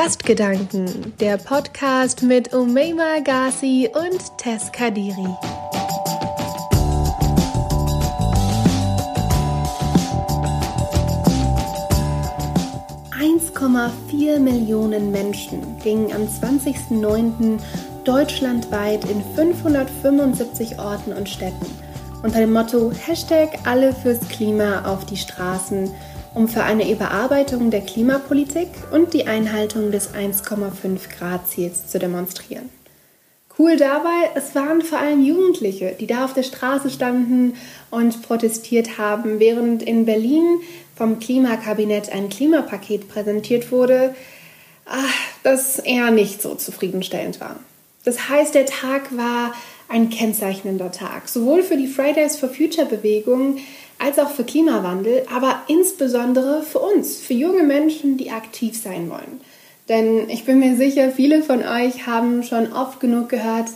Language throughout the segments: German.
Gastgedanken, der Podcast mit Umeima Ghazi und Tess Kadiri. vier Millionen Menschen gingen am 20.09. deutschlandweit in 575 Orten und Städten unter dem Motto Hashtag alle fürs Klima auf die Straßen um für eine Überarbeitung der Klimapolitik und die Einhaltung des 1,5 Grad Ziels zu demonstrieren. Cool dabei, es waren vor allem Jugendliche, die da auf der Straße standen und protestiert haben, während in Berlin vom Klimakabinett ein Klimapaket präsentiert wurde, ach, das eher nicht so zufriedenstellend war. Das heißt, der Tag war ein kennzeichnender Tag, sowohl für die Fridays for Future Bewegung als auch für Klimawandel, aber insbesondere für uns, für junge Menschen, die aktiv sein wollen. Denn ich bin mir sicher, viele von euch haben schon oft genug gehört,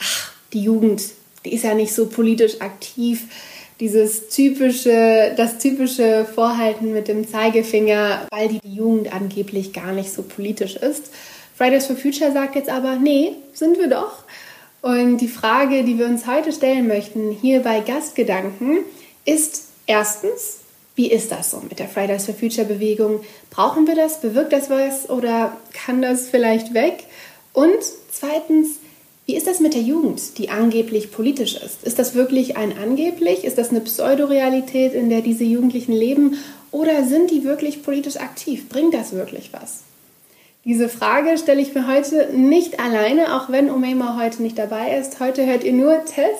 ach, die Jugend, die ist ja nicht so politisch aktiv. Dieses typische, das typische Vorhalten mit dem Zeigefinger, weil die Jugend angeblich gar nicht so politisch ist. Fridays for Future sagt jetzt aber, nee, sind wir doch. Und die Frage, die wir uns heute stellen möchten, hier bei Gastgedanken, ist erstens, wie ist das so mit der Fridays for Future Bewegung? Brauchen wir das? Bewirkt das was oder kann das vielleicht weg? Und zweitens, wie ist das mit der Jugend, die angeblich politisch ist? Ist das wirklich ein angeblich? Ist das eine Pseudorealität, in der diese Jugendlichen leben? Oder sind die wirklich politisch aktiv? Bringt das wirklich was? Diese Frage stelle ich mir heute nicht alleine, auch wenn Omema heute nicht dabei ist. Heute hört ihr nur Tess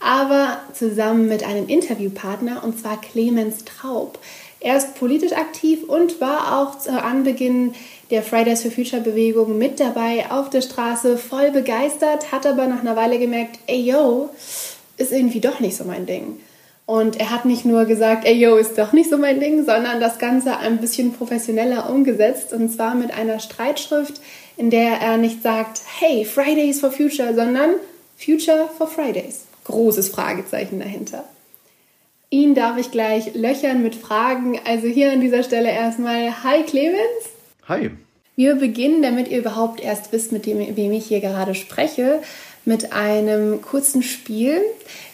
aber zusammen mit einem Interviewpartner und zwar Clemens Traub. Er ist politisch aktiv und war auch zu Anbeginn der Fridays for Future Bewegung mit dabei auf der Straße, voll begeistert, hat aber nach einer Weile gemerkt, ey yo, ist irgendwie doch nicht so mein Ding. Und er hat nicht nur gesagt, ey yo, ist doch nicht so mein Ding, sondern das Ganze ein bisschen professioneller umgesetzt und zwar mit einer Streitschrift, in der er nicht sagt, hey, Fridays for Future, sondern Future for Fridays großes Fragezeichen dahinter. Ihn darf ich gleich löchern mit Fragen. Also hier an dieser Stelle erstmal Hi Clemens. Hi. Wir beginnen, damit ihr überhaupt erst wisst, mit dem, wem ich hier gerade spreche, mit einem kurzen Spiel.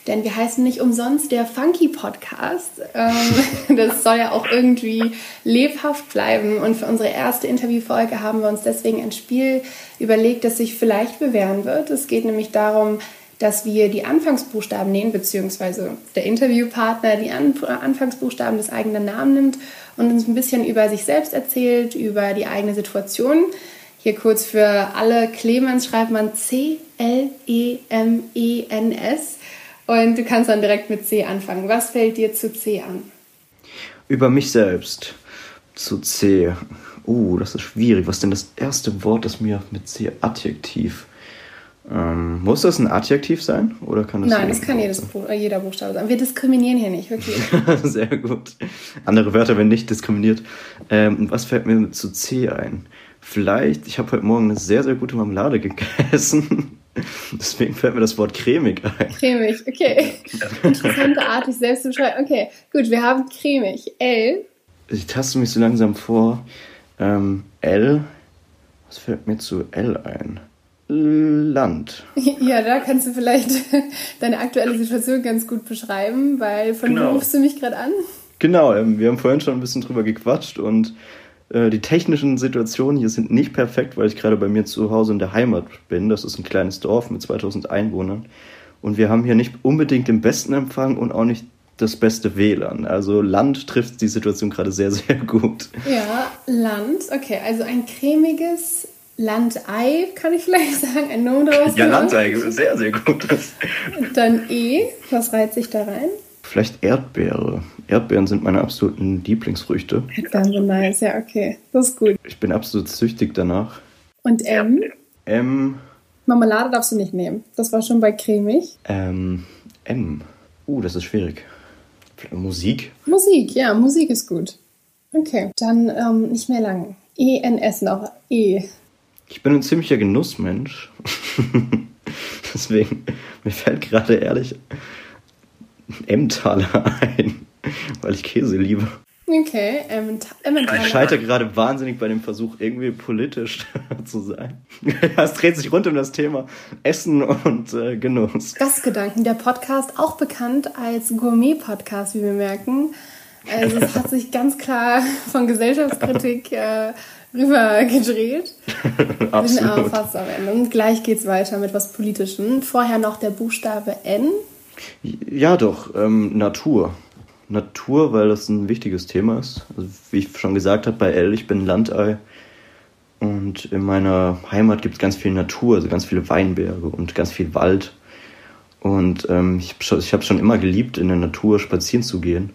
Denn wir heißen nicht umsonst der Funky Podcast. Ähm, das soll ja auch irgendwie lebhaft bleiben. Und für unsere erste Interviewfolge haben wir uns deswegen ein Spiel überlegt, das sich vielleicht bewähren wird. Es geht nämlich darum, dass wir die Anfangsbuchstaben nehmen, beziehungsweise der Interviewpartner die An Anfangsbuchstaben des eigenen Namens nimmt und uns ein bisschen über sich selbst erzählt, über die eigene Situation. Hier kurz für alle, Clemens schreibt man C-L-E-M-E-N-S und du kannst dann direkt mit C anfangen. Was fällt dir zu C an? Über mich selbst. Zu C. Uh, das ist schwierig. Was ist denn das erste Wort, das mir mit C Adjektiv ähm, muss das ein Adjektiv sein? Oder kann das Nein, das kann jedes Buch, äh, jeder Buchstabe sein. Wir diskriminieren hier nicht, wirklich. Sehr gut. Andere Wörter werden nicht diskriminiert. Ähm, was fällt mir zu C ein? Vielleicht, ich habe heute Morgen eine sehr, sehr gute Marmelade gegessen. Deswegen fällt mir das Wort cremig ein. Cremig, okay. Interessante Art, sich selbst zu beschreiben. Okay, gut, wir haben cremig. L. Ich taste mich so langsam vor. Ähm, L. Was fällt mir zu L ein? Land. Ja, da kannst du vielleicht deine aktuelle Situation ganz gut beschreiben, weil von genau. wo rufst du mich gerade an? Genau, ähm, wir haben vorhin schon ein bisschen drüber gequatscht und äh, die technischen Situationen hier sind nicht perfekt, weil ich gerade bei mir zu Hause in der Heimat bin. Das ist ein kleines Dorf mit 2000 Einwohnern. Und wir haben hier nicht unbedingt den besten Empfang und auch nicht das beste WLAN. Also Land trifft die Situation gerade sehr, sehr gut. Ja, Land. Okay, also ein cremiges Landei, kann ich vielleicht sagen, ein Nomen daraus Ja, Landei, sehr, sehr gut. Dann E, was reiht sich da rein? Vielleicht Erdbeere. Erdbeeren sind meine absoluten Lieblingsfrüchte. Erdbeeren sind nice, ja, okay. Das ist gut. Ich bin absolut süchtig danach. Und M? M. Marmelade darfst du nicht nehmen. Das war schon bei cremig. Ähm, M. Uh, das ist schwierig. Musik? Musik, ja, Musik ist gut. Okay, dann ähm, nicht mehr lang. ENS noch. E. Ich bin ein ziemlicher Genussmensch. Deswegen, mir fällt gerade ehrlich Emmentaler ein, weil ich Käse liebe. Okay, Emmentaler. Ich scheitere gerade wahnsinnig bei dem Versuch, irgendwie politisch zu sein. es dreht sich rund um das Thema Essen und äh, Genuss. Gastgedanken, der Podcast, auch bekannt als Gourmet-Podcast, wie wir merken. Also es hat sich ganz klar von Gesellschaftskritik äh, rübergedreht. Absolut. Bin auch fast am Ende. Und gleich geht's weiter mit was Politischem. Vorher noch der Buchstabe N. Ja, doch, ähm, Natur. Natur, weil das ein wichtiges Thema ist. Also, wie ich schon gesagt habe, bei L, ich bin Landei. Und in meiner Heimat gibt es ganz viel Natur, also ganz viele Weinberge und ganz viel Wald. Und ähm, ich, ich habe schon immer geliebt, in der Natur spazieren zu gehen.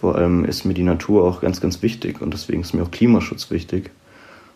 Vor allem ist mir die Natur auch ganz, ganz wichtig und deswegen ist mir auch Klimaschutz wichtig.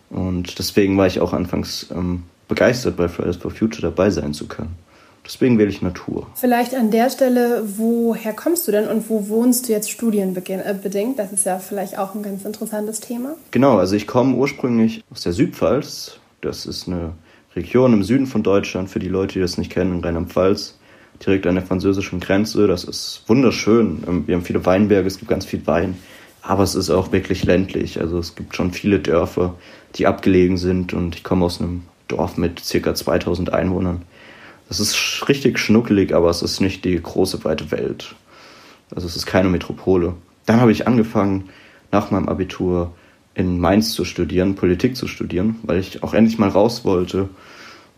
Und deswegen war ich auch anfangs ähm, begeistert, bei Fridays for Future dabei sein zu können. Deswegen wähle ich Natur. Vielleicht an der Stelle, woher kommst du denn und wo wohnst du jetzt studienbedingt? Äh, das ist ja vielleicht auch ein ganz interessantes Thema. Genau, also ich komme ursprünglich aus der Südpfalz. Das ist eine Region im Süden von Deutschland, für die Leute, die das nicht kennen, in Rheinland-Pfalz direkt an der französischen Grenze. Das ist wunderschön. Ähm, wir haben viele Weinberge, es gibt ganz viel Wein, aber es ist auch wirklich ländlich. Also es gibt schon viele Dörfer, die abgelegen sind und ich komme aus einem Dorf mit circa 2000 Einwohnern. Das ist richtig schnuckelig, aber es ist nicht die große weite Welt. Also es ist keine Metropole. Dann habe ich angefangen, nach meinem Abitur in Mainz zu studieren, Politik zu studieren, weil ich auch endlich mal raus wollte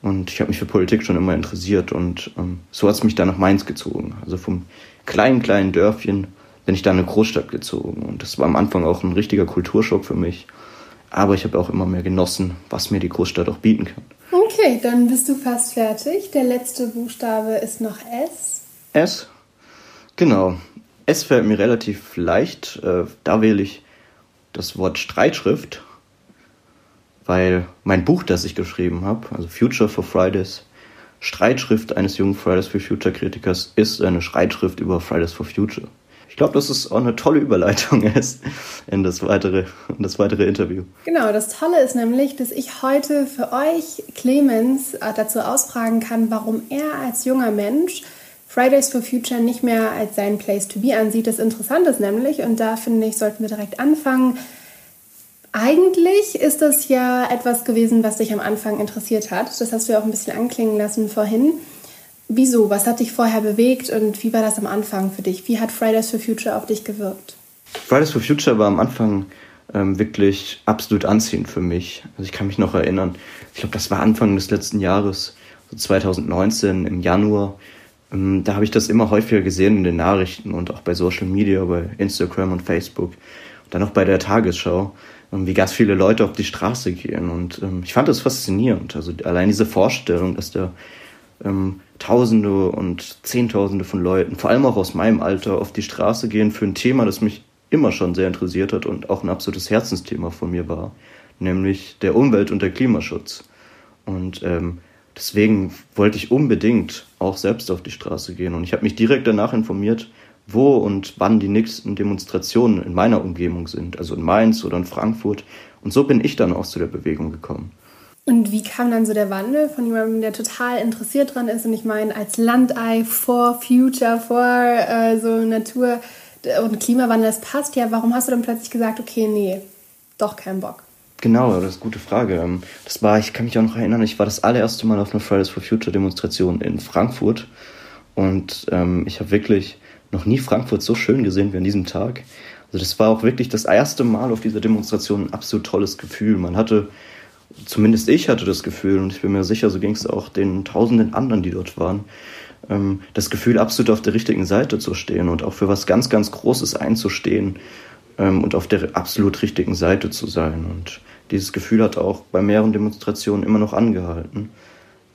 und ich habe mich für Politik schon immer interessiert und ähm, so hat es mich dann nach Mainz gezogen. Also vom kleinen, kleinen Dörfchen bin ich dann in eine Großstadt gezogen. Und das war am Anfang auch ein richtiger Kulturschock für mich. Aber ich habe auch immer mehr genossen, was mir die Großstadt auch bieten kann. Okay, dann bist du fast fertig. Der letzte Buchstabe ist noch S. S? Genau. S fällt mir relativ leicht. Äh, da wähle ich das Wort Streitschrift weil mein Buch, das ich geschrieben habe, also Future for Fridays, Streitschrift eines jungen Fridays for Future Kritikers, ist eine Streitschrift über Fridays for Future. Ich glaube, dass es auch eine tolle Überleitung ist in das, weitere, in das weitere Interview. Genau, das Tolle ist nämlich, dass ich heute für euch Clemens äh, dazu ausfragen kann, warum er als junger Mensch Fridays for Future nicht mehr als sein Place to be ansieht. Das Interessante ist nämlich, und da finde ich, sollten wir direkt anfangen, eigentlich ist das ja etwas gewesen, was dich am Anfang interessiert hat. Das hast du ja auch ein bisschen anklingen lassen vorhin. Wieso? Was hat dich vorher bewegt und wie war das am Anfang für dich? Wie hat Fridays for Future auf dich gewirkt? Fridays for Future war am Anfang ähm, wirklich absolut anziehend für mich. Also ich kann mich noch erinnern, ich glaube, das war Anfang des letzten Jahres, so 2019 im Januar. Ähm, da habe ich das immer häufiger gesehen in den Nachrichten und auch bei Social Media, bei Instagram und Facebook. Und dann auch bei der Tagesschau wie ganz viele Leute auf die Straße gehen. Und ähm, ich fand das faszinierend. Also allein diese Vorstellung, dass da ähm, Tausende und Zehntausende von Leuten, vor allem auch aus meinem Alter, auf die Straße gehen für ein Thema, das mich immer schon sehr interessiert hat und auch ein absolutes Herzensthema von mir war, nämlich der Umwelt- und der Klimaschutz. Und ähm, deswegen wollte ich unbedingt auch selbst auf die Straße gehen. Und ich habe mich direkt danach informiert, wo und wann die nächsten Demonstrationen in meiner Umgebung sind, also in Mainz oder in Frankfurt. Und so bin ich dann auch zu der Bewegung gekommen. Und wie kam dann so der Wandel von jemandem, der total interessiert dran ist? Und ich meine, als Landei for Future, for äh, so Natur und Klimawandel, das passt ja. Warum hast du dann plötzlich gesagt, okay, nee, doch keinen Bock? Genau, das ist eine gute Frage. Ähm, das war, ich kann mich auch noch erinnern, ich war das allererste Mal auf einer Fridays for Future Demonstration in Frankfurt. Und ähm, ich habe wirklich noch nie Frankfurt so schön gesehen wie an diesem Tag. Also das war auch wirklich das erste Mal auf dieser Demonstration ein absolut tolles Gefühl. Man hatte, zumindest ich hatte das Gefühl, und ich bin mir sicher, so ging es auch den tausenden anderen, die dort waren, ähm, das Gefühl, absolut auf der richtigen Seite zu stehen und auch für was ganz, ganz Großes einzustehen ähm, und auf der absolut richtigen Seite zu sein. Und dieses Gefühl hat auch bei mehreren Demonstrationen immer noch angehalten.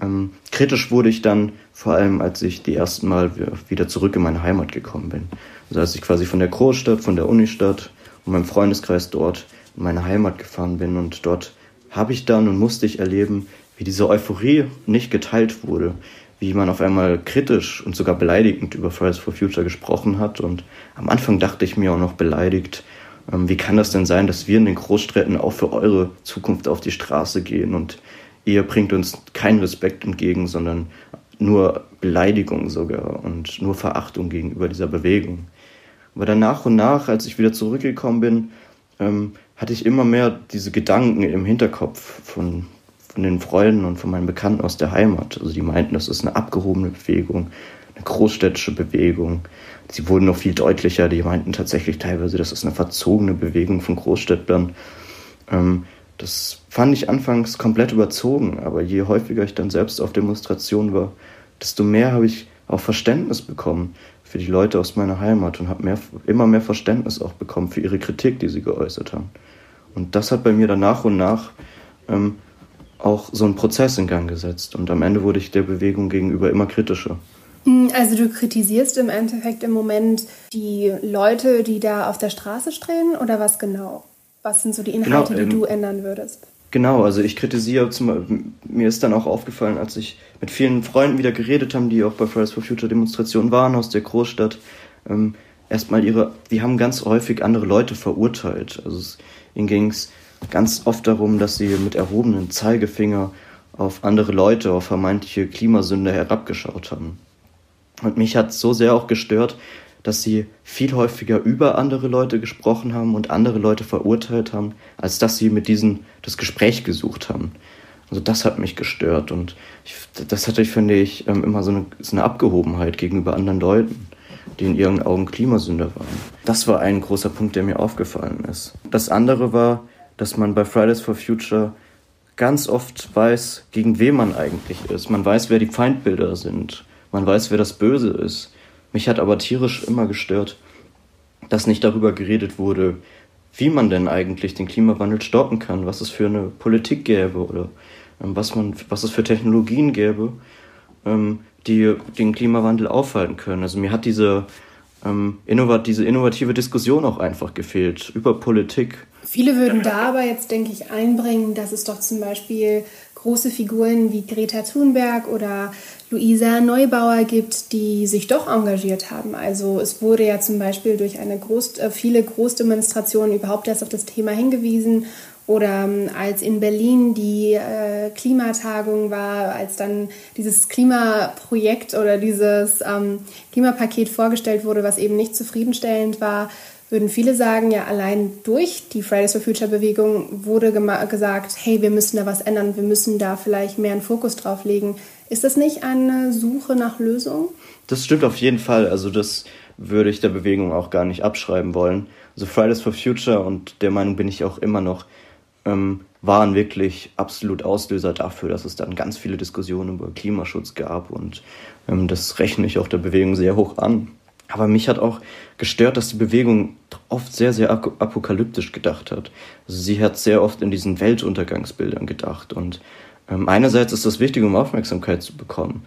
Ähm, kritisch wurde ich dann vor allem, als ich die ersten Mal wieder zurück in meine Heimat gekommen bin. Also als ich quasi von der Großstadt, von der Unistadt und meinem Freundeskreis dort in meine Heimat gefahren bin und dort habe ich dann und musste ich erleben, wie diese Euphorie nicht geteilt wurde, wie man auf einmal kritisch und sogar beleidigend über Fridays for Future gesprochen hat. Und am Anfang dachte ich mir auch noch beleidigt, ähm, wie kann das denn sein, dass wir in den Großstädten auch für eure Zukunft auf die Straße gehen und ihr bringt uns keinen Respekt entgegen, sondern nur Beleidigung sogar und nur Verachtung gegenüber dieser Bewegung. Aber dann nach und nach, als ich wieder zurückgekommen bin, ähm, hatte ich immer mehr diese Gedanken im Hinterkopf von, von den Freunden und von meinen Bekannten aus der Heimat. Also die meinten, das ist eine abgehobene Bewegung, eine großstädtische Bewegung. Sie wurden noch viel deutlicher, die meinten tatsächlich teilweise, das ist eine verzogene Bewegung von Großstädtlern. Ähm, das fand ich anfangs komplett überzogen, aber je häufiger ich dann selbst auf Demonstrationen war, desto mehr habe ich auch Verständnis bekommen für die Leute aus meiner Heimat und habe mehr, immer mehr Verständnis auch bekommen für ihre Kritik, die sie geäußert haben. Und das hat bei mir dann nach und nach ähm, auch so einen Prozess in Gang gesetzt. Und am Ende wurde ich der Bewegung gegenüber immer kritischer. Hm, also du kritisierst im Endeffekt im Moment die Leute, die da auf der Straße stehen oder was genau? Was sind so die Inhalte, genau, ähm, die du ändern würdest? Genau, also ich kritisiere, zum, mir ist dann auch aufgefallen, als ich mit vielen Freunden wieder geredet habe, die auch bei Fridays for Future Demonstrationen waren aus der Großstadt, ähm, erstmal ihre, die haben ganz häufig andere Leute verurteilt. Also es, ihnen ging es ganz oft darum, dass sie mit erhobenen Zeigefinger auf andere Leute, auf vermeintliche Klimasünder herabgeschaut haben. Und mich hat so sehr auch gestört, dass sie viel häufiger über andere Leute gesprochen haben und andere Leute verurteilt haben, als dass sie mit diesen das Gespräch gesucht haben. Also das hat mich gestört und ich, das hatte ich, finde ich, ähm, immer so eine, so eine Abgehobenheit gegenüber anderen Leuten, die in ihren Augen Klimasünder waren. Das war ein großer Punkt, der mir aufgefallen ist. Das andere war, dass man bei Fridays for Future ganz oft weiß, gegen wen man eigentlich ist. Man weiß, wer die Feindbilder sind. Man weiß, wer das Böse ist. Mich hat aber tierisch immer gestört, dass nicht darüber geredet wurde, wie man denn eigentlich den Klimawandel stoppen kann, was es für eine Politik gäbe oder ähm, was, man, was es für Technologien gäbe, ähm, die den Klimawandel aufhalten können. Also mir hat diese, ähm, innovat diese innovative Diskussion auch einfach gefehlt über Politik. Viele würden da aber jetzt, denke ich, einbringen, dass es doch zum Beispiel große Figuren wie Greta Thunberg oder Luisa Neubauer gibt, die sich doch engagiert haben. Also es wurde ja zum Beispiel durch eine Groß, äh, viele Großdemonstrationen überhaupt erst auf das Thema hingewiesen. Oder ähm, als in Berlin die äh, Klimatagung war, als dann dieses Klimaprojekt oder dieses ähm, Klimapaket vorgestellt wurde, was eben nicht zufriedenstellend war, würden viele sagen, ja, allein durch die Fridays for Future Bewegung wurde gesagt, hey, wir müssen da was ändern, wir müssen da vielleicht mehr einen Fokus drauf legen. Ist das nicht eine Suche nach Lösungen? Das stimmt auf jeden Fall. Also das würde ich der Bewegung auch gar nicht abschreiben wollen. Also Fridays for Future und der Meinung bin ich auch immer noch, ähm, waren wirklich absolut Auslöser dafür, dass es dann ganz viele Diskussionen über Klimaschutz gab und ähm, das rechne ich auch der Bewegung sehr hoch an. Aber mich hat auch gestört, dass die Bewegung oft sehr, sehr apokalyptisch gedacht hat. Also sie hat sehr oft in diesen Weltuntergangsbildern gedacht. Und ähm, einerseits ist das wichtig, um Aufmerksamkeit zu bekommen.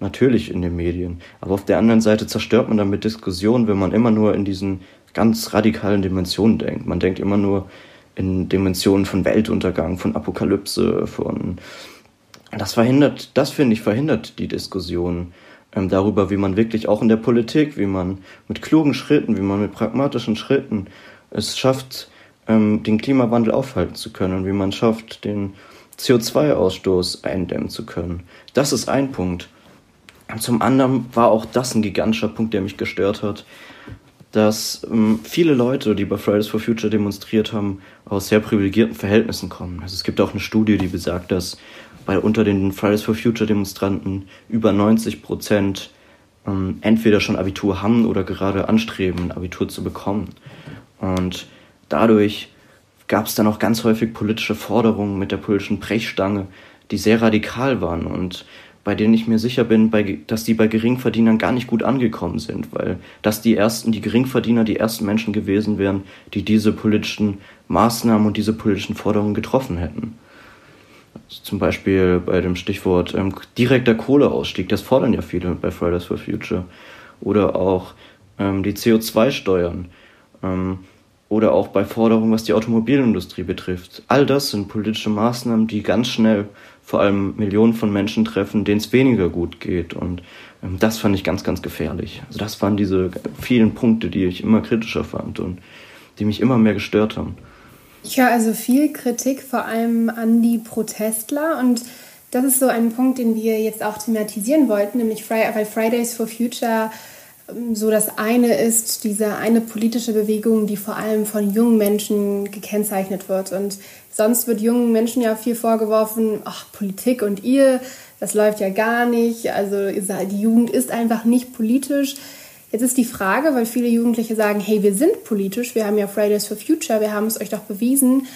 Natürlich in den Medien. Aber auf der anderen Seite zerstört man damit Diskussionen, wenn man immer nur in diesen ganz radikalen Dimensionen denkt. Man denkt immer nur in Dimensionen von Weltuntergang, von Apokalypse, von das verhindert, das finde ich, verhindert die Diskussion ähm, darüber, wie man wirklich auch in der Politik, wie man mit klugen Schritten, wie man mit pragmatischen Schritten es schafft, ähm, den Klimawandel aufhalten zu können und wie man schafft, den CO2-Ausstoß eindämmen zu können. Das ist ein Punkt. Zum anderen war auch das ein gigantischer Punkt, der mich gestört hat, dass ähm, viele Leute, die bei Fridays for Future demonstriert haben, aus sehr privilegierten Verhältnissen kommen. Also es gibt auch eine Studie, die besagt, dass weil unter den Fridays for Future Demonstranten über 90 Prozent ähm, entweder schon Abitur haben oder gerade anstreben, ein Abitur zu bekommen. Und dadurch gab es dann auch ganz häufig politische Forderungen mit der politischen Brechstange, die sehr radikal waren und bei denen ich mir sicher bin, bei, dass die bei Geringverdienern gar nicht gut angekommen sind, weil das die ersten, die Geringverdiener, die ersten Menschen gewesen wären, die diese politischen Maßnahmen und diese politischen Forderungen getroffen hätten. Zum Beispiel bei dem Stichwort ähm, direkter Kohleausstieg, das fordern ja viele bei Fridays for Future. Oder auch ähm, die CO2-Steuern. Ähm, oder auch bei Forderungen, was die Automobilindustrie betrifft. All das sind politische Maßnahmen, die ganz schnell vor allem Millionen von Menschen treffen, denen es weniger gut geht. Und ähm, das fand ich ganz, ganz gefährlich. Also das waren diese vielen Punkte, die ich immer kritischer fand und die mich immer mehr gestört haben. Ich höre also viel Kritik, vor allem an die Protestler. Und das ist so ein Punkt, den wir jetzt auch thematisieren wollten, nämlich Fridays for Future so das eine ist diese eine politische Bewegung, die vor allem von jungen Menschen gekennzeichnet wird. Und sonst wird jungen Menschen ja viel vorgeworfen, ach, Politik und ihr, das läuft ja gar nicht. Also die Jugend ist einfach nicht politisch. Jetzt ist die Frage, weil viele Jugendliche sagen, hey, wir sind politisch, wir haben ja Fridays for Future, wir haben es euch doch bewiesen.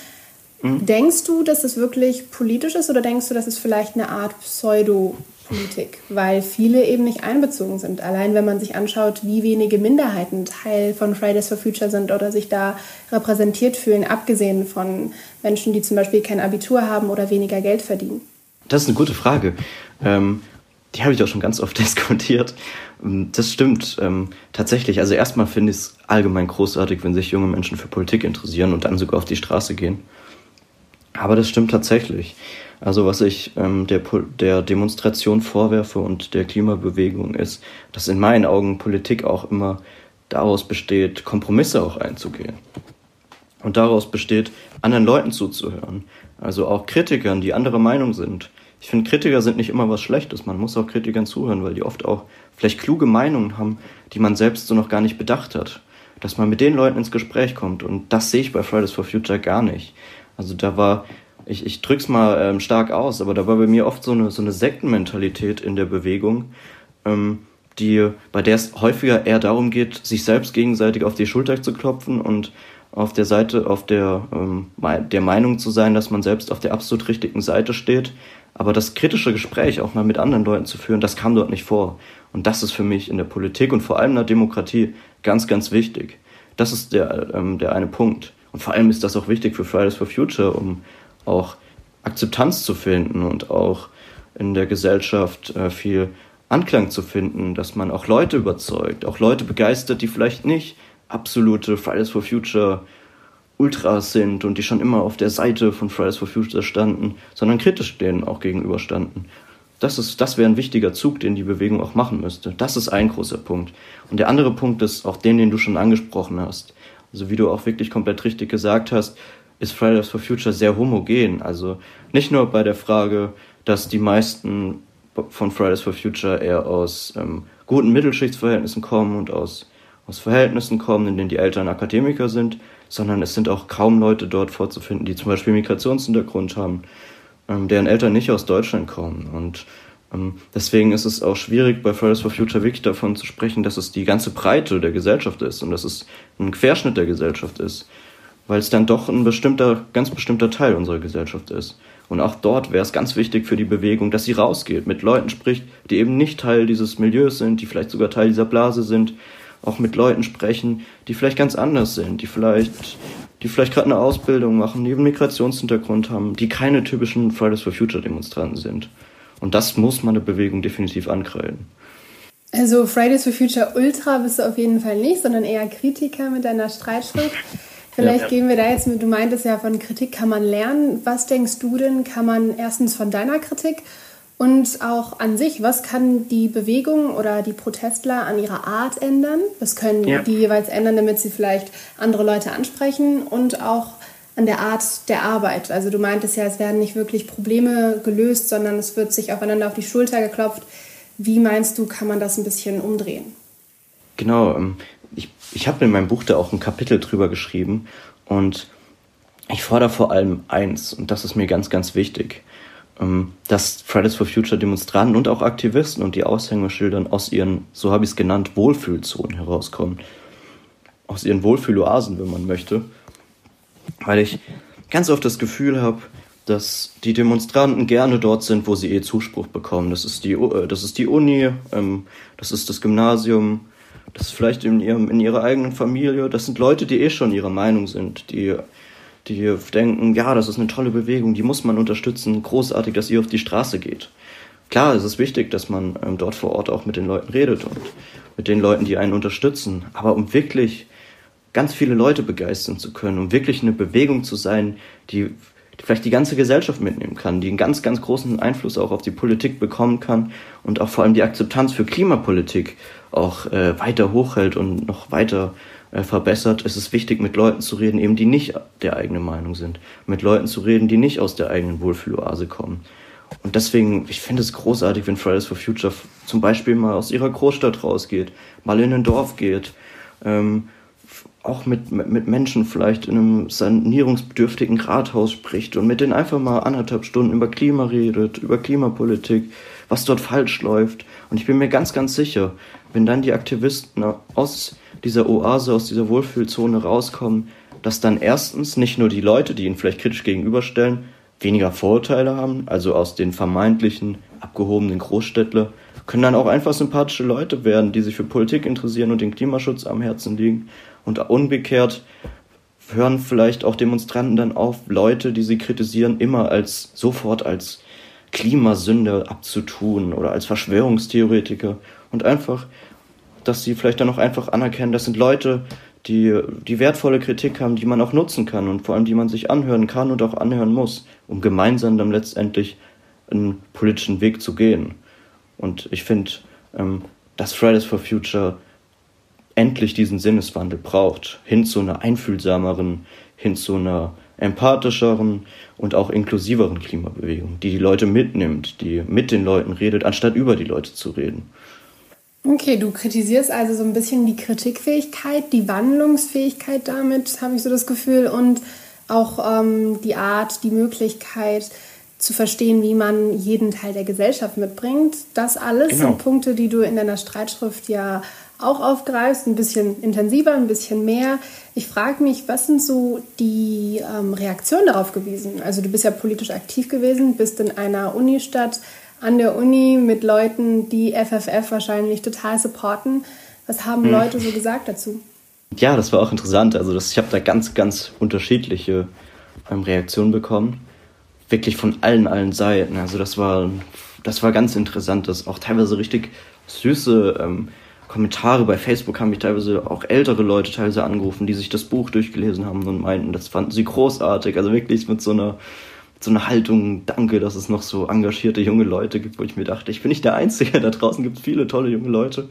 Mhm. Denkst du, dass es wirklich politisch ist oder denkst du, dass es vielleicht eine Art Pseudo Politik, weil viele eben nicht einbezogen sind. Allein wenn man sich anschaut, wie wenige Minderheiten Teil von Fridays for Future sind oder sich da repräsentiert fühlen, abgesehen von Menschen, die zum Beispiel kein Abitur haben oder weniger Geld verdienen. Das ist eine gute Frage. Ähm, die habe ich auch schon ganz oft diskutiert. Ähm, das stimmt ähm, tatsächlich. Also erstmal finde ich es allgemein großartig, wenn sich junge Menschen für Politik interessieren und dann sogar auf die Straße gehen. Aber das stimmt tatsächlich. Also was ich ähm, der, der Demonstration vorwerfe und der Klimabewegung ist, dass in meinen Augen Politik auch immer daraus besteht, Kompromisse auch einzugehen. Und daraus besteht, anderen Leuten zuzuhören. Also auch Kritikern, die anderer Meinung sind. Ich finde, Kritiker sind nicht immer was Schlechtes. Man muss auch Kritikern zuhören, weil die oft auch vielleicht kluge Meinungen haben, die man selbst so noch gar nicht bedacht hat. Dass man mit den Leuten ins Gespräch kommt. Und das sehe ich bei Fridays for Future gar nicht. Also da war ich, ich drück's mal ähm, stark aus, aber da war bei mir oft so eine, so eine Sektenmentalität in der Bewegung, ähm, die, bei der es häufiger eher darum geht, sich selbst gegenseitig auf die Schulter zu klopfen und auf der Seite, auf der, ähm, der Meinung zu sein, dass man selbst auf der absolut richtigen Seite steht. Aber das kritische Gespräch auch mal mit anderen Leuten zu führen, das kam dort nicht vor. Und das ist für mich in der Politik und vor allem in der Demokratie ganz, ganz wichtig. Das ist der, ähm, der eine Punkt. Und vor allem ist das auch wichtig für Fridays for Future, um auch Akzeptanz zu finden und auch in der Gesellschaft äh, viel Anklang zu finden, dass man auch Leute überzeugt, auch Leute begeistert, die vielleicht nicht absolute Fridays for Future Ultras sind und die schon immer auf der Seite von Fridays for Future standen, sondern kritisch denen auch gegenüberstanden. Das, ist, das wäre ein wichtiger Zug, den die Bewegung auch machen müsste. Das ist ein großer Punkt. Und der andere Punkt ist auch den, den du schon angesprochen hast. Also wie du auch wirklich komplett richtig gesagt hast, ist Fridays for Future sehr homogen. Also nicht nur bei der Frage, dass die meisten von Fridays for Future eher aus ähm, guten Mittelschichtsverhältnissen kommen und aus, aus Verhältnissen kommen, in denen die Eltern Akademiker sind, sondern es sind auch kaum Leute dort vorzufinden, die zum Beispiel Migrationshintergrund haben, ähm, deren Eltern nicht aus Deutschland kommen. Und deswegen ist es auch schwierig, bei Fridays for Future wirklich davon zu sprechen, dass es die ganze Breite der Gesellschaft ist und dass es ein Querschnitt der Gesellschaft ist weil es dann doch ein bestimmter, ganz bestimmter Teil unserer Gesellschaft ist. Und auch dort wäre es ganz wichtig für die Bewegung, dass sie rausgeht, mit Leuten spricht, die eben nicht Teil dieses Milieus sind, die vielleicht sogar Teil dieser Blase sind, auch mit Leuten sprechen, die vielleicht ganz anders sind, die vielleicht, die vielleicht gerade eine Ausbildung machen, die einen Migrationshintergrund haben, die keine typischen Fridays for Future Demonstranten sind. Und das muss man der Bewegung definitiv ankreiden. Also Fridays for Future Ultra bist du auf jeden Fall nicht, sondern eher Kritiker mit deiner Streitschrift. Vielleicht ja. gehen wir da jetzt mit, du meintest ja, von Kritik kann man lernen. Was denkst du denn, kann man erstens von deiner Kritik und auch an sich, was kann die Bewegung oder die Protestler an ihrer Art ändern? Was können ja. die jeweils ändern, damit sie vielleicht andere Leute ansprechen und auch an der Art der Arbeit? Also du meintest ja, es werden nicht wirklich Probleme gelöst, sondern es wird sich aufeinander auf die Schulter geklopft. Wie meinst du, kann man das ein bisschen umdrehen? Genau, ähm, ich, ich habe in meinem Buch da auch ein Kapitel drüber geschrieben und ich fordere vor allem eins, und das ist mir ganz, ganz wichtig, ähm, dass Fridays for Future Demonstranten und auch Aktivisten und die Aushängeschildern aus ihren, so habe ich es genannt, Wohlfühlzonen herauskommen. Aus ihren Wohlfühloasen, wenn man möchte. Weil ich ganz oft das Gefühl habe, dass die Demonstranten gerne dort sind, wo sie eh Zuspruch bekommen. Das ist die, äh, das ist die Uni, ähm, das ist das Gymnasium, das ist vielleicht in, ihrem, in ihrer eigenen Familie. Das sind Leute, die eh schon ihrer Meinung sind, die, die denken, ja, das ist eine tolle Bewegung, die muss man unterstützen. Großartig, dass ihr auf die Straße geht. Klar, es ist wichtig, dass man ähm, dort vor Ort auch mit den Leuten redet und mit den Leuten, die einen unterstützen. Aber um wirklich ganz viele Leute begeistern zu können, um wirklich eine Bewegung zu sein, die vielleicht die ganze Gesellschaft mitnehmen kann, die einen ganz, ganz großen Einfluss auch auf die Politik bekommen kann und auch vor allem die Akzeptanz für Klimapolitik auch äh, weiter hochhält und noch weiter äh, verbessert. Es ist wichtig, mit Leuten zu reden, eben die nicht der eigenen Meinung sind, mit Leuten zu reden, die nicht aus der eigenen Wohlfühloase kommen. Und deswegen, ich finde es großartig, wenn Fridays for Future zum Beispiel mal aus ihrer Großstadt rausgeht, mal in ein Dorf geht, ähm, auch mit, mit Menschen vielleicht in einem sanierungsbedürftigen Rathaus spricht und mit denen einfach mal anderthalb Stunden über Klima redet, über Klimapolitik, was dort falsch läuft. Und ich bin mir ganz, ganz sicher, wenn dann die Aktivisten aus dieser Oase, aus dieser Wohlfühlzone rauskommen, dass dann erstens nicht nur die Leute, die ihnen vielleicht kritisch gegenüberstellen, weniger Vorurteile haben, also aus den vermeintlichen abgehobenen Großstädtler, können dann auch einfach sympathische Leute werden, die sich für Politik interessieren und den Klimaschutz am Herzen liegen. Und umgekehrt hören vielleicht auch Demonstranten dann auf, Leute, die sie kritisieren, immer als sofort als Klimasünder abzutun oder als Verschwörungstheoretiker und einfach, dass sie vielleicht dann auch einfach anerkennen, das sind Leute, die, die wertvolle Kritik haben, die man auch nutzen kann und vor allem die man sich anhören kann und auch anhören muss, um gemeinsam dann letztendlich einen politischen Weg zu gehen. Und ich finde, ähm, dass Fridays for Future endlich diesen Sinneswandel braucht, hin zu einer einfühlsameren, hin zu einer empathischeren und auch inklusiveren Klimabewegung, die die Leute mitnimmt, die mit den Leuten redet, anstatt über die Leute zu reden. Okay, du kritisierst also so ein bisschen die Kritikfähigkeit, die Wandlungsfähigkeit damit, habe ich so das Gefühl, und auch ähm, die Art, die Möglichkeit zu verstehen, wie man jeden Teil der Gesellschaft mitbringt. Das alles genau. sind Punkte, die du in deiner Streitschrift ja auch aufgreifst, ein bisschen intensiver, ein bisschen mehr. Ich frage mich, was sind so die ähm, Reaktionen darauf gewesen? Also du bist ja politisch aktiv gewesen, bist in einer Unistadt, an der Uni mit Leuten, die FFF wahrscheinlich total supporten. Was haben hm. Leute so gesagt dazu? Ja, das war auch interessant. Also das, ich habe da ganz, ganz unterschiedliche ähm, Reaktionen bekommen. Wirklich von allen, allen Seiten. Also das war, das war ganz interessant. Das auch teilweise richtig süße ähm, Kommentare bei Facebook haben mich teilweise auch ältere Leute teilweise angerufen, die sich das Buch durchgelesen haben und meinten, das fanden sie großartig. Also wirklich mit so einer so eine Haltung, danke, dass es noch so engagierte junge Leute gibt, wo ich mir dachte, ich bin nicht der Einzige, da draußen gibt es viele tolle junge Leute.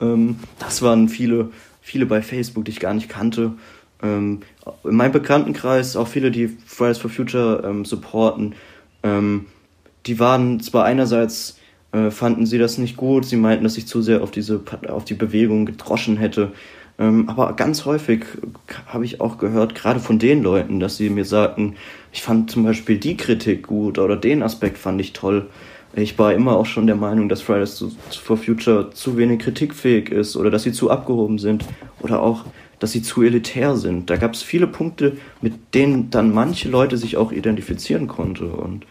Ähm, das waren viele, viele bei Facebook, die ich gar nicht kannte. Ähm, in meinem Bekanntenkreis auch viele, die Fridays for Future ähm, supporten, ähm, die waren zwar einerseits, äh, fanden sie das nicht gut, sie meinten, dass ich zu sehr auf diese, auf die Bewegung gedroschen hätte, ähm, aber ganz häufig habe ich auch gehört, gerade von den Leuten, dass sie mir sagten, ich fand zum Beispiel die Kritik gut oder den Aspekt fand ich toll. Ich war immer auch schon der Meinung, dass Fridays for Future zu wenig kritikfähig ist oder dass sie zu abgehoben sind oder auch, dass sie zu elitär sind. Da gab es viele Punkte, mit denen dann manche Leute sich auch identifizieren konnten. Und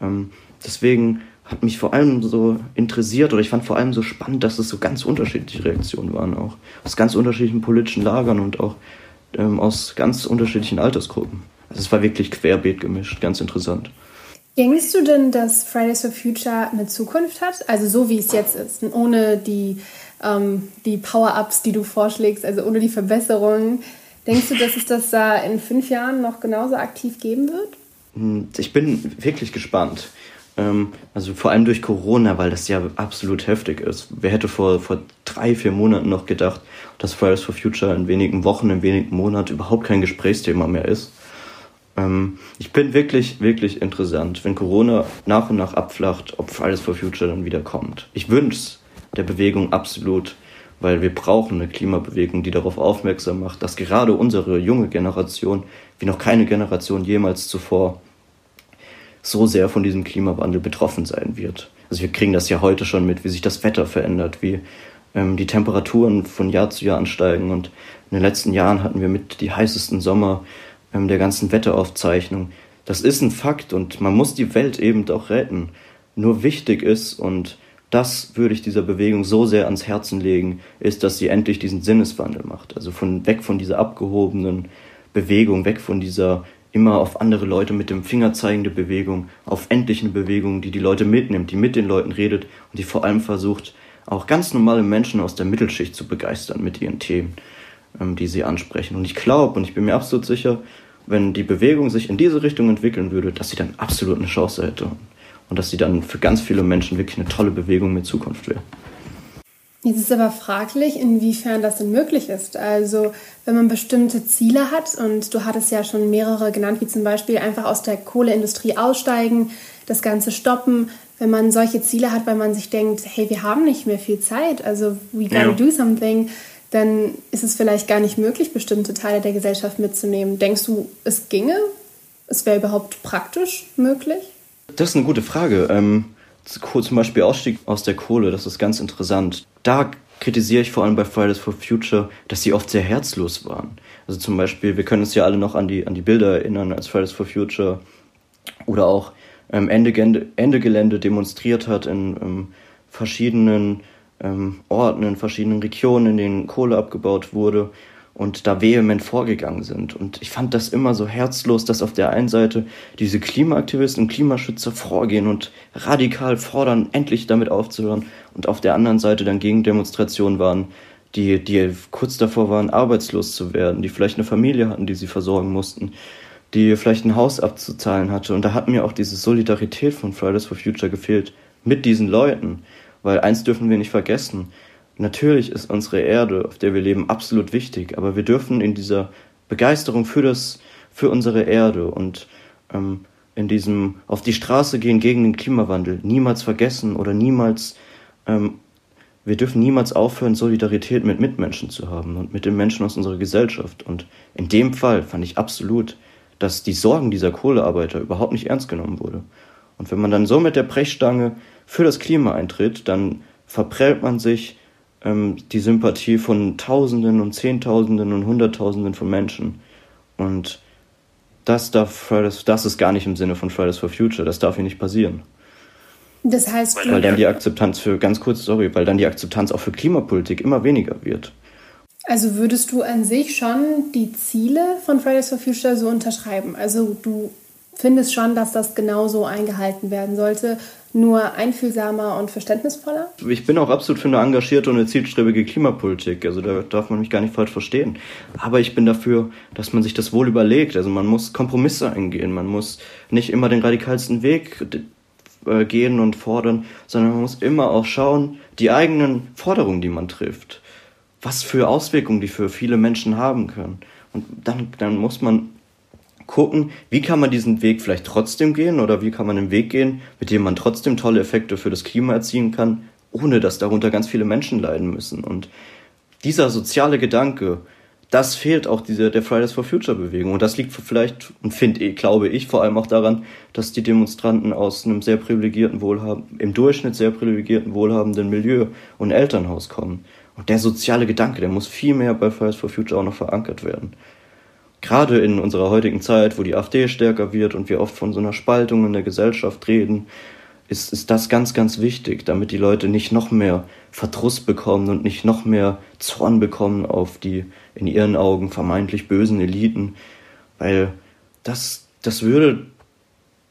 ähm, deswegen hat mich vor allem so interessiert oder ich fand vor allem so spannend, dass es so ganz unterschiedliche Reaktionen waren, auch aus ganz unterschiedlichen politischen Lagern und auch ähm, aus ganz unterschiedlichen Altersgruppen. Also es war wirklich querbeet gemischt, ganz interessant. Denkst du denn, dass Fridays for Future eine Zukunft hat? Also so wie es jetzt ist, ohne die, ähm, die Power-Ups, die du vorschlägst, also ohne die Verbesserungen. Denkst du, dass es das da in fünf Jahren noch genauso aktiv geben wird? Hm, ich bin wirklich gespannt. Ähm, also vor allem durch Corona, weil das ja absolut heftig ist. Wer hätte vor, vor drei, vier Monaten noch gedacht, dass Fridays for Future in wenigen Wochen, in wenigen Monaten überhaupt kein Gesprächsthema mehr ist. Ähm, ich bin wirklich, wirklich interessant, wenn Corona nach und nach abflacht, ob Fridays for Future dann wieder kommt. Ich wünsche der Bewegung absolut, weil wir brauchen eine Klimabewegung, die darauf aufmerksam macht, dass gerade unsere junge Generation, wie noch keine Generation jemals zuvor, so sehr von diesem Klimawandel betroffen sein wird. Also wir kriegen das ja heute schon mit, wie sich das Wetter verändert, wie ähm, die Temperaturen von Jahr zu Jahr ansteigen. Und in den letzten Jahren hatten wir mit die heißesten Sommer ähm, der ganzen Wetteraufzeichnung. Das ist ein Fakt und man muss die Welt eben doch retten. Nur wichtig ist, und das würde ich dieser Bewegung so sehr ans Herzen legen, ist, dass sie endlich diesen Sinneswandel macht. Also von weg von dieser abgehobenen Bewegung, weg von dieser immer auf andere Leute mit dem Finger zeigende Bewegung, auf endlich eine Bewegung, die die Leute mitnimmt, die mit den Leuten redet und die vor allem versucht, auch ganz normale Menschen aus der Mittelschicht zu begeistern mit ihren Themen, ähm, die sie ansprechen. Und ich glaube und ich bin mir absolut sicher, wenn die Bewegung sich in diese Richtung entwickeln würde, dass sie dann absolut eine Chance hätte und dass sie dann für ganz viele Menschen wirklich eine tolle Bewegung mit Zukunft wäre. Jetzt ist aber fraglich, inwiefern das denn möglich ist. Also wenn man bestimmte Ziele hat, und du hattest ja schon mehrere genannt, wie zum Beispiel einfach aus der Kohleindustrie aussteigen, das Ganze stoppen, wenn man solche Ziele hat, weil man sich denkt, hey, wir haben nicht mehr viel Zeit, also we gotta ja. do something, dann ist es vielleicht gar nicht möglich, bestimmte Teile der Gesellschaft mitzunehmen. Denkst du, es ginge? Es wäre überhaupt praktisch möglich? Das ist eine gute Frage. Ähm, zum Beispiel Ausstieg aus der Kohle, das ist ganz interessant. Da kritisiere ich vor allem bei Fridays for Future, dass sie oft sehr herzlos waren. Also zum Beispiel, wir können uns ja alle noch an die, an die Bilder erinnern, als Fridays for Future oder auch ähm, Ende, Ende Gelände demonstriert hat in ähm, verschiedenen ähm, Orten, in verschiedenen Regionen, in denen Kohle abgebaut wurde und da vehement vorgegangen sind. Und ich fand das immer so herzlos, dass auf der einen Seite diese Klimaaktivisten und Klimaschützer vorgehen und radikal fordern, endlich damit aufzuhören, und auf der anderen Seite dann Gegendemonstrationen waren, die, die kurz davor waren, arbeitslos zu werden, die vielleicht eine Familie hatten, die sie versorgen mussten, die vielleicht ein Haus abzuzahlen hatte. Und da hat mir auch diese Solidarität von Fridays for Future gefehlt mit diesen Leuten. Weil eins dürfen wir nicht vergessen, Natürlich ist unsere Erde, auf der wir leben, absolut wichtig, aber wir dürfen in dieser Begeisterung für das, für unsere Erde und ähm, in diesem auf die Straße gehen gegen den Klimawandel niemals vergessen oder niemals, ähm, wir dürfen niemals aufhören, Solidarität mit Mitmenschen zu haben und mit den Menschen aus unserer Gesellschaft. Und in dem Fall fand ich absolut, dass die Sorgen dieser Kohlearbeiter überhaupt nicht ernst genommen wurde. Und wenn man dann so mit der Brechstange für das Klima eintritt, dann verprellt man sich ähm, die Sympathie von Tausenden und Zehntausenden und Hunderttausenden von Menschen. Und das darf Fridays, das ist gar nicht im Sinne von Fridays for Future, das darf hier nicht passieren. Das heißt, weil dann die Akzeptanz für ganz kurz, sorry, weil dann die Akzeptanz auch für Klimapolitik immer weniger wird. Also würdest du an sich schon die Ziele von Fridays for Future so unterschreiben? Also du findest schon, dass das genauso eingehalten werden sollte nur einfühlsamer und verständnisvoller? Ich bin auch absolut für eine engagierte und eine zielstrebige Klimapolitik. Also da darf man mich gar nicht falsch verstehen. Aber ich bin dafür, dass man sich das wohl überlegt. Also man muss Kompromisse eingehen. Man muss nicht immer den radikalsten Weg äh, gehen und fordern, sondern man muss immer auch schauen, die eigenen Forderungen, die man trifft, was für Auswirkungen die für viele Menschen haben können. Und dann, dann muss man gucken, wie kann man diesen Weg vielleicht trotzdem gehen oder wie kann man einen Weg gehen, mit dem man trotzdem tolle Effekte für das Klima erzielen kann, ohne dass darunter ganz viele Menschen leiden müssen. Und dieser soziale Gedanke, das fehlt auch dieser, der Fridays for Future Bewegung. Und das liegt vielleicht, und finde ich, glaube ich, vor allem auch daran, dass die Demonstranten aus einem sehr privilegierten Wohlhaben, im Durchschnitt sehr privilegierten wohlhabenden Milieu und Elternhaus kommen. Und der soziale Gedanke, der muss viel mehr bei Fridays for Future auch noch verankert werden gerade in unserer heutigen Zeit, wo die AfD stärker wird und wir oft von so einer Spaltung in der Gesellschaft reden, ist, ist das ganz, ganz wichtig, damit die Leute nicht noch mehr Verdruss bekommen und nicht noch mehr Zorn bekommen auf die in ihren Augen vermeintlich bösen Eliten, weil das, das würde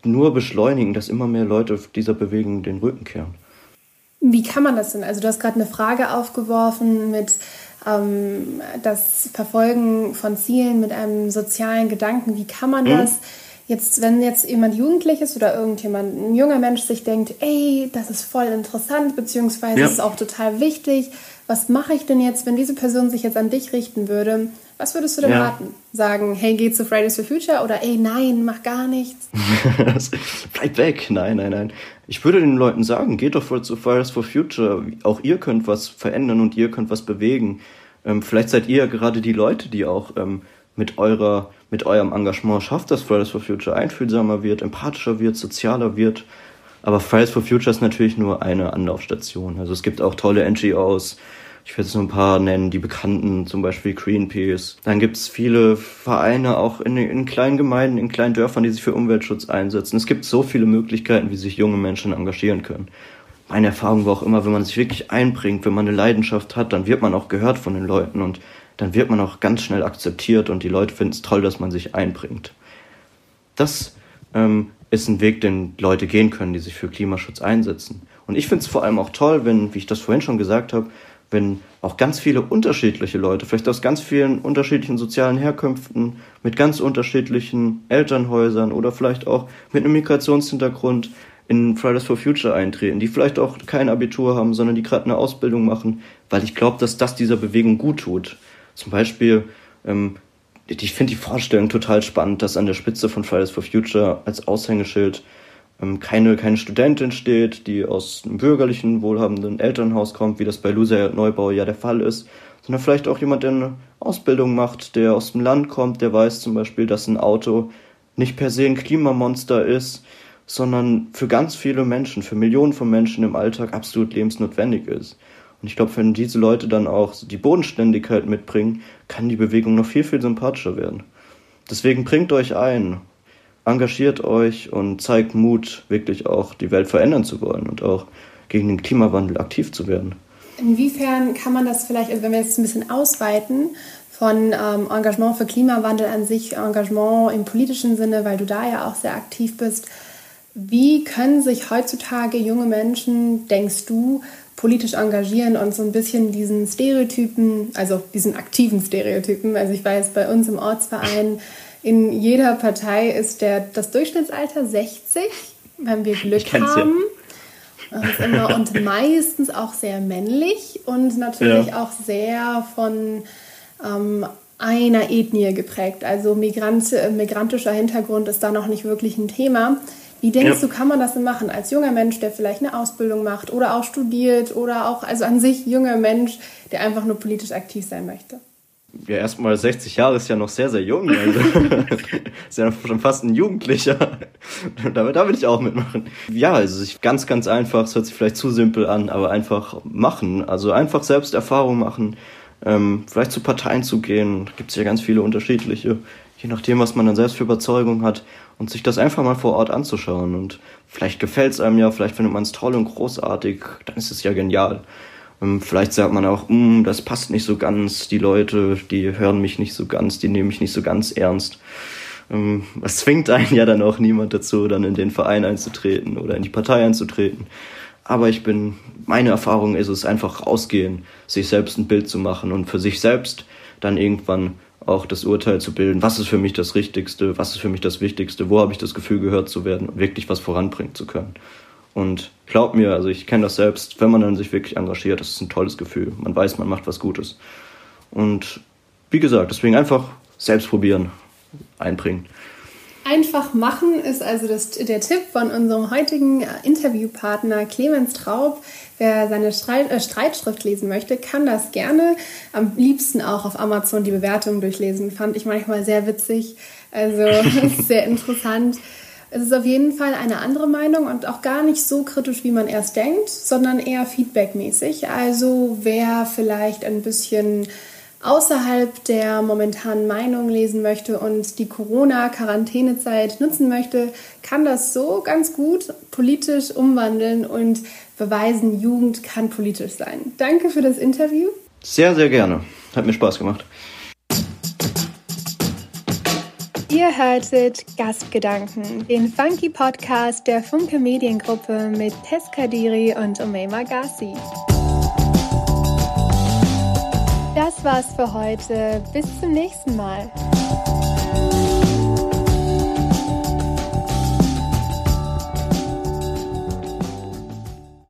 nur beschleunigen, dass immer mehr Leute dieser Bewegung den Rücken kehren. Wie kann man das denn? Also du hast gerade eine Frage aufgeworfen mit ähm, das Verfolgen von Zielen mit einem sozialen Gedanken. Wie kann man mhm. das jetzt, wenn jetzt jemand jugendlich ist oder irgendjemand, ein junger Mensch sich denkt, ey, das ist voll interessant, beziehungsweise ja. ist auch total wichtig. Was mache ich denn jetzt, wenn diese Person sich jetzt an dich richten würde? Was würdest du denn ja. raten? Sagen, hey, geh zu Fridays for Future oder ey, nein, mach gar nichts? Bleib weg. Nein, nein, nein. Ich würde den Leuten sagen, geht doch zu Fridays for Future. Auch ihr könnt was verändern und ihr könnt was bewegen. Ähm, vielleicht seid ihr gerade die Leute, die auch ähm, mit eurer, mit eurem Engagement schafft, dass Fridays for Future einfühlsamer wird, empathischer wird, sozialer wird. Aber Fridays for Future ist natürlich nur eine Anlaufstation. Also es gibt auch tolle NGOs, ich werde jetzt nur ein paar nennen, die bekannten, zum Beispiel Greenpeace. Dann gibt es viele Vereine auch in, in kleinen Gemeinden, in kleinen Dörfern, die sich für Umweltschutz einsetzen. Es gibt so viele Möglichkeiten, wie sich junge Menschen engagieren können. Meine Erfahrung war auch immer, wenn man sich wirklich einbringt, wenn man eine Leidenschaft hat, dann wird man auch gehört von den Leuten und dann wird man auch ganz schnell akzeptiert und die Leute finden es toll, dass man sich einbringt. Das ähm, ist ein Weg, den Leute gehen können, die sich für Klimaschutz einsetzen. Und ich finde es vor allem auch toll, wenn, wie ich das vorhin schon gesagt habe, wenn auch ganz viele unterschiedliche Leute, vielleicht aus ganz vielen unterschiedlichen sozialen Herkünften, mit ganz unterschiedlichen Elternhäusern oder vielleicht auch mit einem Migrationshintergrund in Fridays for Future eintreten, die vielleicht auch kein Abitur haben, sondern die gerade eine Ausbildung machen, weil ich glaube, dass das dieser Bewegung gut tut. Zum Beispiel, ähm, ich finde die Vorstellung total spannend, dass an der Spitze von Fridays for Future als Aushängeschild keine, keine Studentin steht, die aus einem bürgerlichen, wohlhabenden Elternhaus kommt, wie das bei Loser Neubau ja der Fall ist, sondern vielleicht auch jemand, der eine Ausbildung macht, der aus dem Land kommt, der weiß zum Beispiel, dass ein Auto nicht per se ein Klimamonster ist, sondern für ganz viele Menschen, für Millionen von Menschen im Alltag absolut lebensnotwendig ist. Und ich glaube, wenn diese Leute dann auch die Bodenständigkeit mitbringen, kann die Bewegung noch viel, viel sympathischer werden. Deswegen bringt euch ein, engagiert euch und zeigt Mut, wirklich auch die Welt verändern zu wollen und auch gegen den Klimawandel aktiv zu werden. Inwiefern kann man das vielleicht, also wenn wir jetzt ein bisschen ausweiten, von ähm, Engagement für Klimawandel an sich, Engagement im politischen Sinne, weil du da ja auch sehr aktiv bist, wie können sich heutzutage junge Menschen, denkst du, politisch engagieren und so ein bisschen diesen Stereotypen, also diesen aktiven Stereotypen, also ich weiß, bei uns im Ortsverein, in jeder Partei ist der, das Durchschnittsalter 60, wenn wir Glück haben. Ja. Und, meistens auch sehr männlich und natürlich ja. auch sehr von ähm, einer Ethnie geprägt. Also Migrant, migrantischer Hintergrund ist da noch nicht wirklich ein Thema. Wie denkst ja. du, kann man das denn machen als junger Mensch, der vielleicht eine Ausbildung macht oder auch studiert oder auch, also an sich junger Mensch, der einfach nur politisch aktiv sein möchte? Ja, erstmal 60 Jahre ist ja noch sehr, sehr jung. Also ist ja schon fast ein Jugendlicher. da, da will ich auch mitmachen. Ja, also ich, ganz, ganz einfach, es hört sich vielleicht zu simpel an, aber einfach machen. Also einfach selbst Erfahrung machen. Ähm, vielleicht zu Parteien zu gehen. Da gibt es ja ganz viele unterschiedliche je nachdem, was man dann selbst für Überzeugung hat und sich das einfach mal vor Ort anzuschauen. Und vielleicht gefällt es einem ja, vielleicht findet man es toll und großartig, dann ist es ja genial. Ähm, vielleicht sagt man auch, mm, das passt nicht so ganz, die Leute, die hören mich nicht so ganz, die nehmen mich nicht so ganz ernst. Ähm, es zwingt einen ja dann auch niemand dazu, dann in den Verein einzutreten oder in die Partei einzutreten. Aber ich bin, meine Erfahrung ist es einfach rausgehen, sich selbst ein Bild zu machen und für sich selbst dann irgendwann auch das Urteil zu bilden, was ist für mich das Richtigste, was ist für mich das Wichtigste, wo habe ich das Gefühl gehört zu werden und wirklich was voranbringen zu können. Und glaub mir, also ich kenne das selbst, wenn man dann sich wirklich engagiert, das ist ein tolles Gefühl. Man weiß, man macht was Gutes. Und wie gesagt, deswegen einfach selbst probieren, einbringen. Einfach machen ist also das, der Tipp von unserem heutigen Interviewpartner Clemens Traub. Wer seine Streit, äh, Streitschrift lesen möchte, kann das gerne. Am liebsten auch auf Amazon die Bewertungen durchlesen. Fand ich manchmal sehr witzig. Also sehr interessant. Es ist auf jeden Fall eine andere Meinung und auch gar nicht so kritisch, wie man erst denkt, sondern eher feedbackmäßig. Also wer vielleicht ein bisschen außerhalb der momentanen Meinung lesen möchte und die Corona-Quarantänezeit nutzen möchte, kann das so ganz gut politisch umwandeln und beweisen, Jugend kann politisch sein. Danke für das Interview. Sehr, sehr gerne. Hat mir Spaß gemacht. Ihr hörtet Gastgedanken, den Funky Podcast der Funke Mediengruppe mit Tess Kadiri und Umayma Gassi. Das war's für heute. Bis zum nächsten Mal.